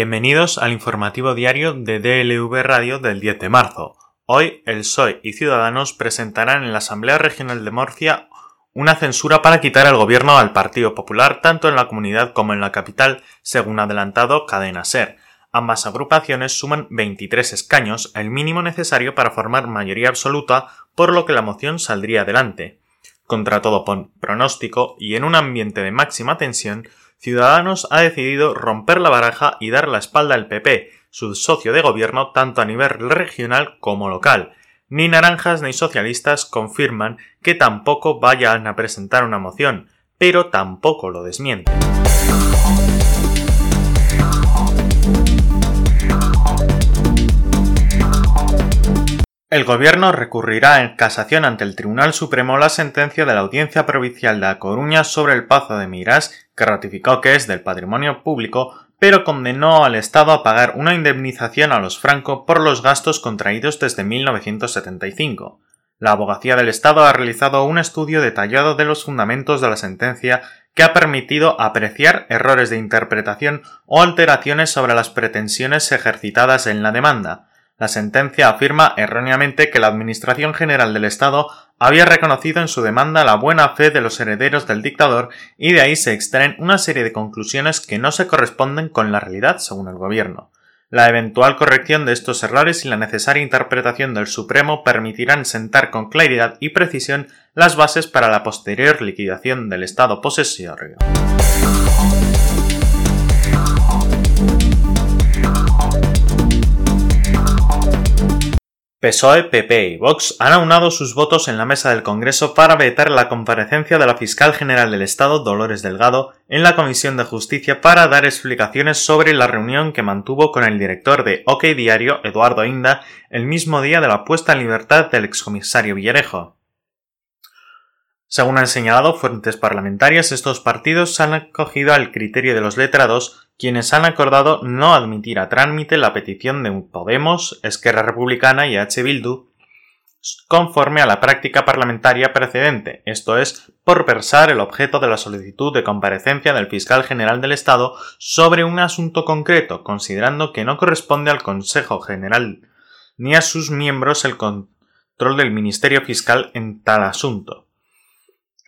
Bienvenidos al informativo diario de DLV Radio del 10 de marzo. Hoy el PSOE y Ciudadanos presentarán en la Asamblea Regional de Murcia una censura para quitar el gobierno al Partido Popular tanto en la comunidad como en la capital, según adelantado Cadena Ser. Ambas agrupaciones suman 23 escaños, el mínimo necesario para formar mayoría absoluta, por lo que la moción saldría adelante. Contra todo pronóstico y en un ambiente de máxima tensión, Ciudadanos ha decidido romper la baraja y dar la espalda al PP, su socio de gobierno tanto a nivel regional como local. Ni naranjas ni socialistas confirman que tampoco vayan a presentar una moción, pero tampoco lo desmienten. El Gobierno recurrirá en casación ante el Tribunal Supremo la sentencia de la Audiencia Provincial de A Coruña sobre el Pazo de Miras, que ratificó que es del patrimonio público, pero condenó al Estado a pagar una indemnización a los Franco por los gastos contraídos desde 1975. La abogacía del Estado ha realizado un estudio detallado de los fundamentos de la sentencia que ha permitido apreciar errores de interpretación o alteraciones sobre las pretensiones ejercitadas en la demanda, la sentencia afirma erróneamente que la Administración General del Estado había reconocido en su demanda la buena fe de los herederos del dictador y de ahí se extraen una serie de conclusiones que no se corresponden con la realidad según el gobierno. La eventual corrección de estos errores y la necesaria interpretación del Supremo permitirán sentar con claridad y precisión las bases para la posterior liquidación del Estado posesorio. PSOE, PP y Vox han aunado sus votos en la mesa del Congreso para vetar la comparecencia de la fiscal general del Estado, Dolores Delgado, en la Comisión de Justicia para dar explicaciones sobre la reunión que mantuvo con el director de OK Diario, Eduardo Inda, el mismo día de la puesta en libertad del excomisario Villarejo. Según han señalado fuentes parlamentarias, estos partidos han acogido al criterio de los letrados, quienes han acordado no admitir a trámite la petición de Podemos, Esquerra Republicana y H. Bildu, conforme a la práctica parlamentaria precedente, esto es, por versar el objeto de la solicitud de comparecencia del fiscal general del Estado sobre un asunto concreto, considerando que no corresponde al Consejo General ni a sus miembros el control del Ministerio Fiscal en tal asunto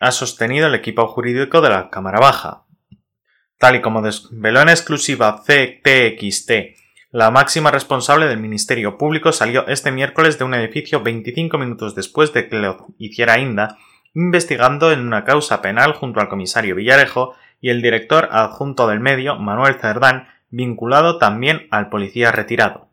ha sostenido el equipo jurídico de la Cámara Baja. Tal y como desveló en exclusiva CTXT, la máxima responsable del Ministerio Público salió este miércoles de un edificio 25 minutos después de que lo hiciera Inda, investigando en una causa penal junto al comisario Villarejo y el director adjunto del medio, Manuel Cerdán, vinculado también al policía retirado.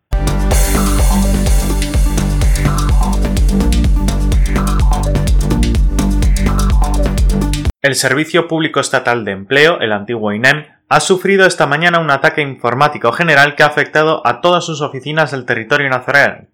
El Servicio Público Estatal de Empleo, el antiguo INEM, ha sufrido esta mañana un ataque informático general que ha afectado a todas sus oficinas del territorio nacional,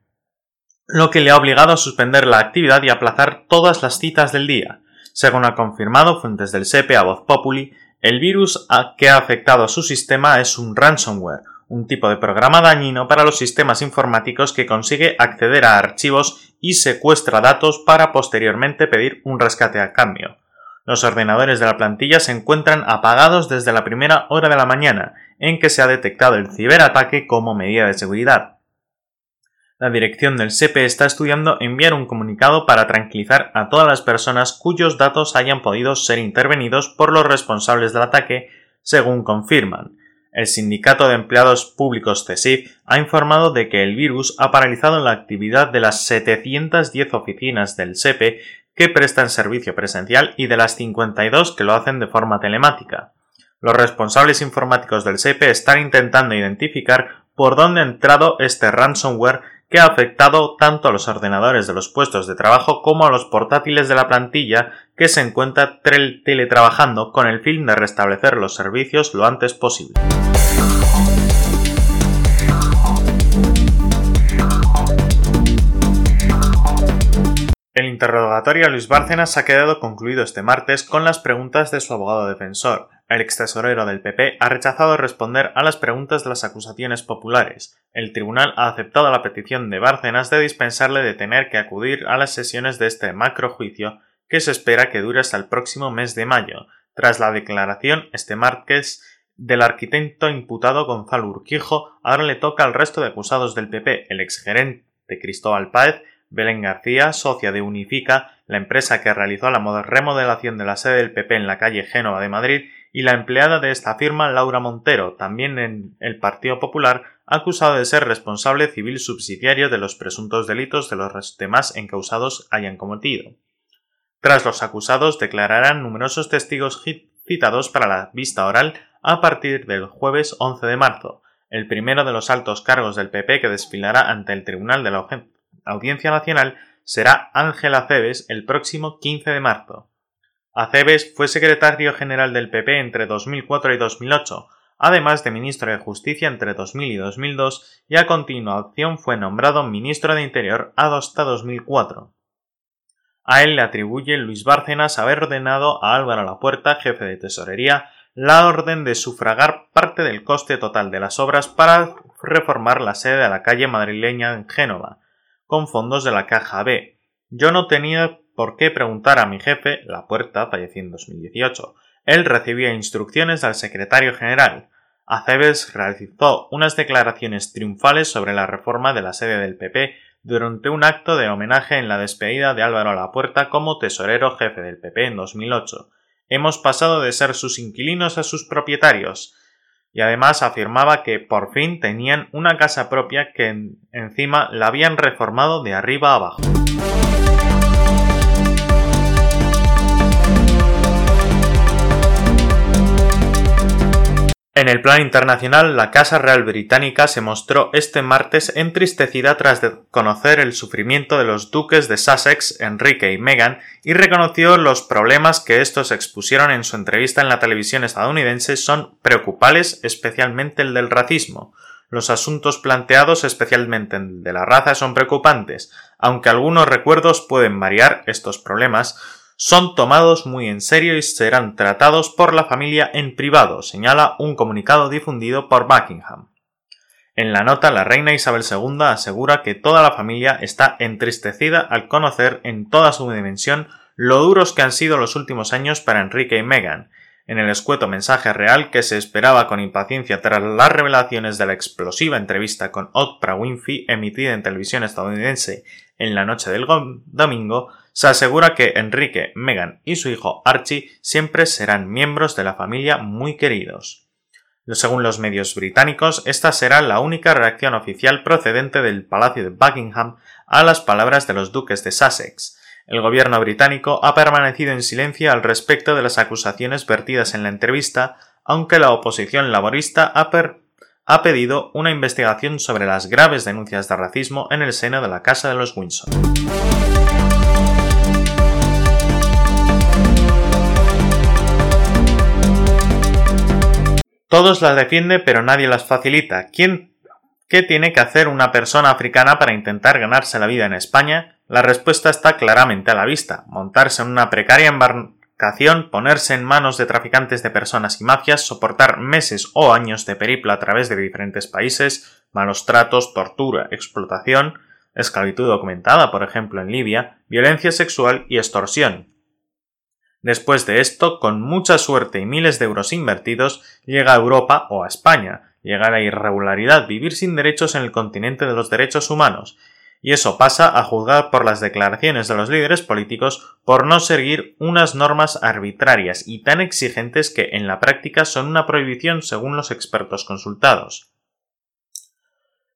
lo que le ha obligado a suspender la actividad y aplazar todas las citas del día. Según ha confirmado fuentes del SEPE a Voz Populi, el virus que ha afectado a su sistema es un ransomware, un tipo de programa dañino para los sistemas informáticos que consigue acceder a archivos y secuestra datos para posteriormente pedir un rescate a cambio. Los ordenadores de la plantilla se encuentran apagados desde la primera hora de la mañana en que se ha detectado el ciberataque como medida de seguridad. La dirección del SEPE está estudiando enviar un comunicado para tranquilizar a todas las personas cuyos datos hayan podido ser intervenidos por los responsables del ataque, según confirman. El Sindicato de Empleados Públicos CESIF ha informado de que el virus ha paralizado la actividad de las 710 oficinas del SEPE que prestan servicio presencial y de las 52 que lo hacen de forma telemática. Los responsables informáticos del SEPE están intentando identificar por dónde ha entrado este ransomware que ha afectado tanto a los ordenadores de los puestos de trabajo como a los portátiles de la plantilla que se encuentra teletrabajando con el fin de restablecer los servicios lo antes posible. Interrogatorio a Luis Bárcenas ha quedado concluido este martes con las preguntas de su abogado defensor. El ex tesorero del PP ha rechazado responder a las preguntas de las acusaciones populares. El tribunal ha aceptado la petición de Bárcenas de dispensarle de tener que acudir a las sesiones de este macrojuicio que se espera que dure hasta el próximo mes de mayo. Tras la declaración este martes Del arquitecto imputado Gonzalo Urquijo ahora le toca al resto de acusados del PP, el exgerente Cristóbal Páez, Belén García, socia de Unifica, la empresa que realizó la remodelación de la sede del PP en la calle Génova de Madrid, y la empleada de esta firma, Laura Montero, también en el Partido Popular, acusado de ser responsable civil subsidiario de los presuntos delitos de los demás encausados hayan cometido. Tras los acusados declararán numerosos testigos citados para la vista oral a partir del jueves 11 de marzo, el primero de los altos cargos del PP que desfilará ante el Tribunal de la Audiencia Nacional será Ángel Aceves el próximo 15 de marzo. Aceves fue secretario general del PP entre 2004 y 2008, además de ministro de Justicia entre 2000 y 2002 y a continuación fue nombrado ministro de Interior hasta 2004. A él le atribuye Luis Bárcenas haber ordenado a Álvaro Lapuerta, jefe de tesorería, la orden de sufragar parte del coste total de las obras para reformar la sede de la calle madrileña en Génova, con fondos de la Caja B. Yo no tenía por qué preguntar a mi jefe, la puerta, falleció en 2018. Él recibía instrucciones del secretario general. Aceves realizó unas declaraciones triunfales sobre la reforma de la sede del PP durante un acto de homenaje en la despedida de Álvaro Lapuerta como tesorero jefe del PP en 2008. Hemos pasado de ser sus inquilinos a sus propietarios. Y además afirmaba que por fin tenían una casa propia que encima la habían reformado de arriba a abajo. En el plano internacional, la Casa Real Británica se mostró este martes entristecida tras conocer el sufrimiento de los duques de Sussex, Enrique y Meghan, y reconoció los problemas que estos expusieron en su entrevista en la televisión estadounidense son preocupables, especialmente el del racismo. Los asuntos planteados, especialmente el de la raza, son preocupantes, aunque algunos recuerdos pueden variar estos problemas, son tomados muy en serio y serán tratados por la familia en privado, señala un comunicado difundido por Buckingham. En la nota, la reina Isabel II asegura que toda la familia está entristecida al conocer en toda su dimensión lo duros que han sido los últimos años para Enrique y Meghan, en el escueto mensaje real que se esperaba con impaciencia tras las revelaciones de la explosiva entrevista con Oprah Winfrey emitida en televisión estadounidense en la noche del domingo, se asegura que Enrique, Meghan y su hijo Archie siempre serán miembros de la familia muy queridos. Según los medios británicos, esta será la única reacción oficial procedente del Palacio de Buckingham a las palabras de los duques de Sussex, el gobierno británico ha permanecido en silencio al respecto de las acusaciones vertidas en la entrevista, aunque la oposición laborista ha, pedido una investigación sobre las graves denuncias de racismo en el seno de la Casa de los Windsor. Todos las defienden pero nadie las facilita. ¿Quién, ¿Qué tiene que hacer una persona africana para intentar ganarse la vida en España? La respuesta está claramente a la vista. Montarse en una precaria embarcación, ponerse en manos de traficantes de personas y mafias, soportar meses o años de periplo a través de diferentes países, malos tratos, tortura, explotación, esclavitud documentada, por ejemplo, en Libia, violencia sexual y extorsión. Después de esto, con mucha suerte y miles de euros invertidos, llega a Europa o a España, llega a la irregularidad, vivir sin derechos en el continente de los derechos humanos, y eso pasa a juzgar por las declaraciones de los líderes políticos por no seguir unas normas arbitrarias y tan exigentes que en la práctica son una prohibición según los expertos consultados.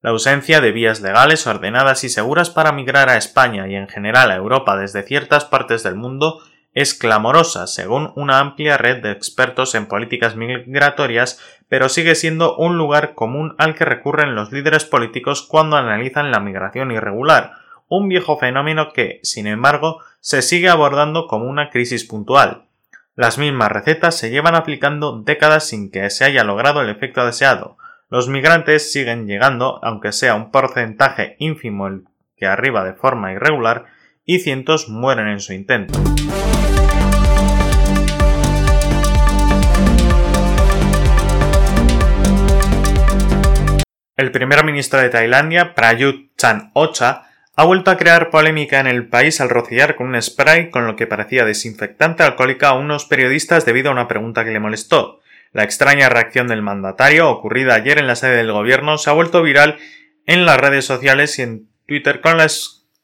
La ausencia de vías legales ordenadas y seguras para migrar a España y en general a Europa desde ciertas partes del mundo es clamorosa, según una amplia red de expertos en políticas migratorias, pero sigue siendo un lugar común al que recurren los líderes políticos cuando analizan la migración irregular, un viejo fenómeno que, sin embargo, se sigue abordando como una crisis puntual. Las mismas recetas se llevan aplicando décadas sin que se haya logrado el efecto deseado. Los migrantes siguen llegando, aunque sea un porcentaje ínfimo el que arriba de forma irregular, y cientos mueren en su intento. El primer ministro de Tailandia, Prayut Chan-ocha, ha vuelto a crear polémica en el país al rociar con un spray con lo que parecía desinfectante alcohólica a unos periodistas debido a una pregunta que le molestó. La extraña reacción del mandatario, ocurrida ayer en la sede del gobierno, se ha vuelto viral en las redes sociales y en Twitter con la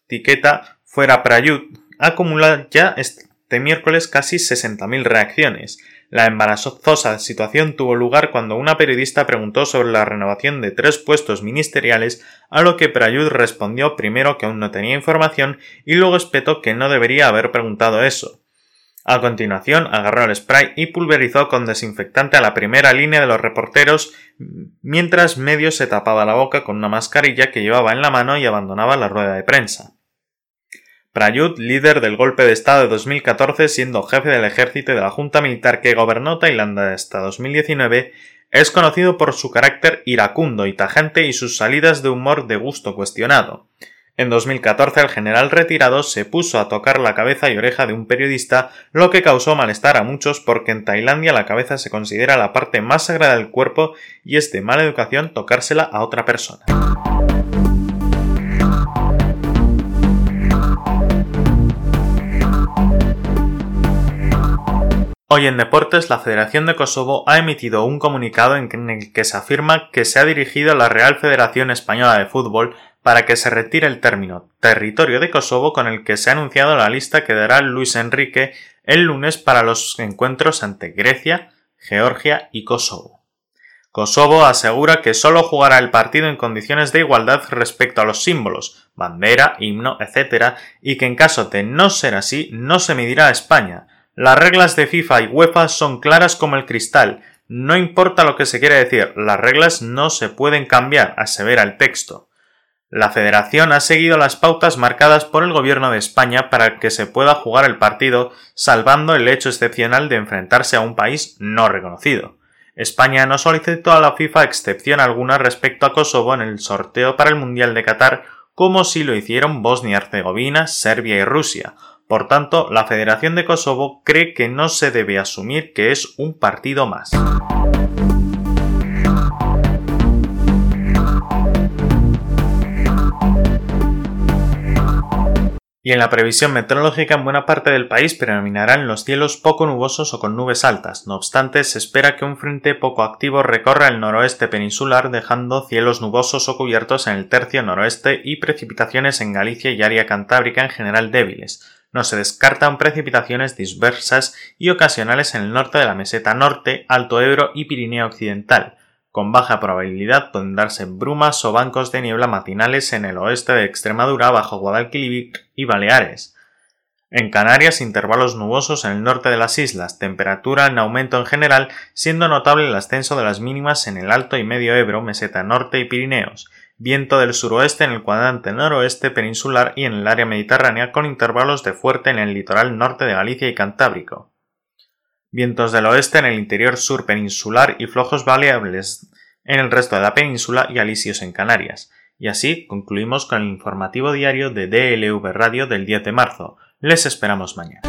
etiqueta Fuera Prayut, acumula ya este miércoles casi 60.000 reacciones. La embarazosa situación tuvo lugar cuando una periodista preguntó sobre la renovación de tres puestos ministeriales, a lo que Prayud respondió primero que aún no tenía información y luego espetó que no debería haber preguntado eso. A continuación, agarró el spray y pulverizó con desinfectante a la primera línea de los reporteros, mientras medio se tapaba la boca con una mascarilla que llevaba en la mano y abandonaba la rueda de prensa. Prayut, líder del golpe de Estado de 2014, siendo jefe del ejército de la Junta Militar que gobernó Tailandia hasta 2019, es conocido por su carácter iracundo y tajante y sus salidas de humor de gusto cuestionado. En 2014 el general retirado se puso a tocar la cabeza y oreja de un periodista, lo que causó malestar a muchos porque en Tailandia la cabeza se considera la parte más sagrada del cuerpo y es de mala educación tocársela a otra persona. Hoy en Deportes, la Federación de Kosovo ha emitido un comunicado en el que se afirma que se ha dirigido a la Real Federación Española de Fútbol para que se retire el término territorio de Kosovo con el que se ha anunciado la lista que dará Luis Enrique el lunes para los encuentros ante Grecia, Georgia y Kosovo. Kosovo asegura que solo jugará el partido en condiciones de igualdad respecto a los símbolos, bandera, himno, etc., y que en caso de no ser así no se medirá a España, las reglas de FIFA y UEFA son claras como el cristal. No importa lo que se quiera decir, las reglas no se pueden cambiar, asevera el texto. La Federación ha seguido las pautas marcadas por el Gobierno de España para que se pueda jugar el partido, salvando el hecho excepcional de enfrentarse a un país no reconocido. España no solicitó a la FIFA excepción alguna respecto a Kosovo en el sorteo para el Mundial de Qatar, como si lo hicieron Bosnia-Herzegovina, Serbia y Rusia, por tanto, la Federación de Kosovo cree que no se debe asumir que es un partido más. y en la previsión meteorológica en buena parte del país predominarán los cielos poco nubosos o con nubes altas. No obstante, se espera que un frente poco activo recorra el noroeste peninsular dejando cielos nubosos o cubiertos en el tercio noroeste y precipitaciones en Galicia y área cantábrica en general débiles. No se descartan precipitaciones dispersas y ocasionales en el norte de la meseta norte, Alto Ebro y Pirineo Occidental. Con baja probabilidad pueden darse brumas o bancos de niebla matinales en el oeste de Extremadura, bajo Guadalquivir y Baleares. En Canarias, intervalos nubosos en el norte de las islas, temperatura en aumento en general, siendo notable el ascenso de las mínimas en el Alto y Medio Ebro, Meseta Norte y Pirineos, viento del suroeste en el cuadrante noroeste peninsular y en el área mediterránea con intervalos de fuerte en el litoral norte de Galicia y Cantábrico. Vientos del oeste en el interior sur peninsular y flojos variables en el resto de la península y alisios en Canarias. Y así concluimos con el informativo diario de DLV Radio del 10 de marzo. Les esperamos mañana.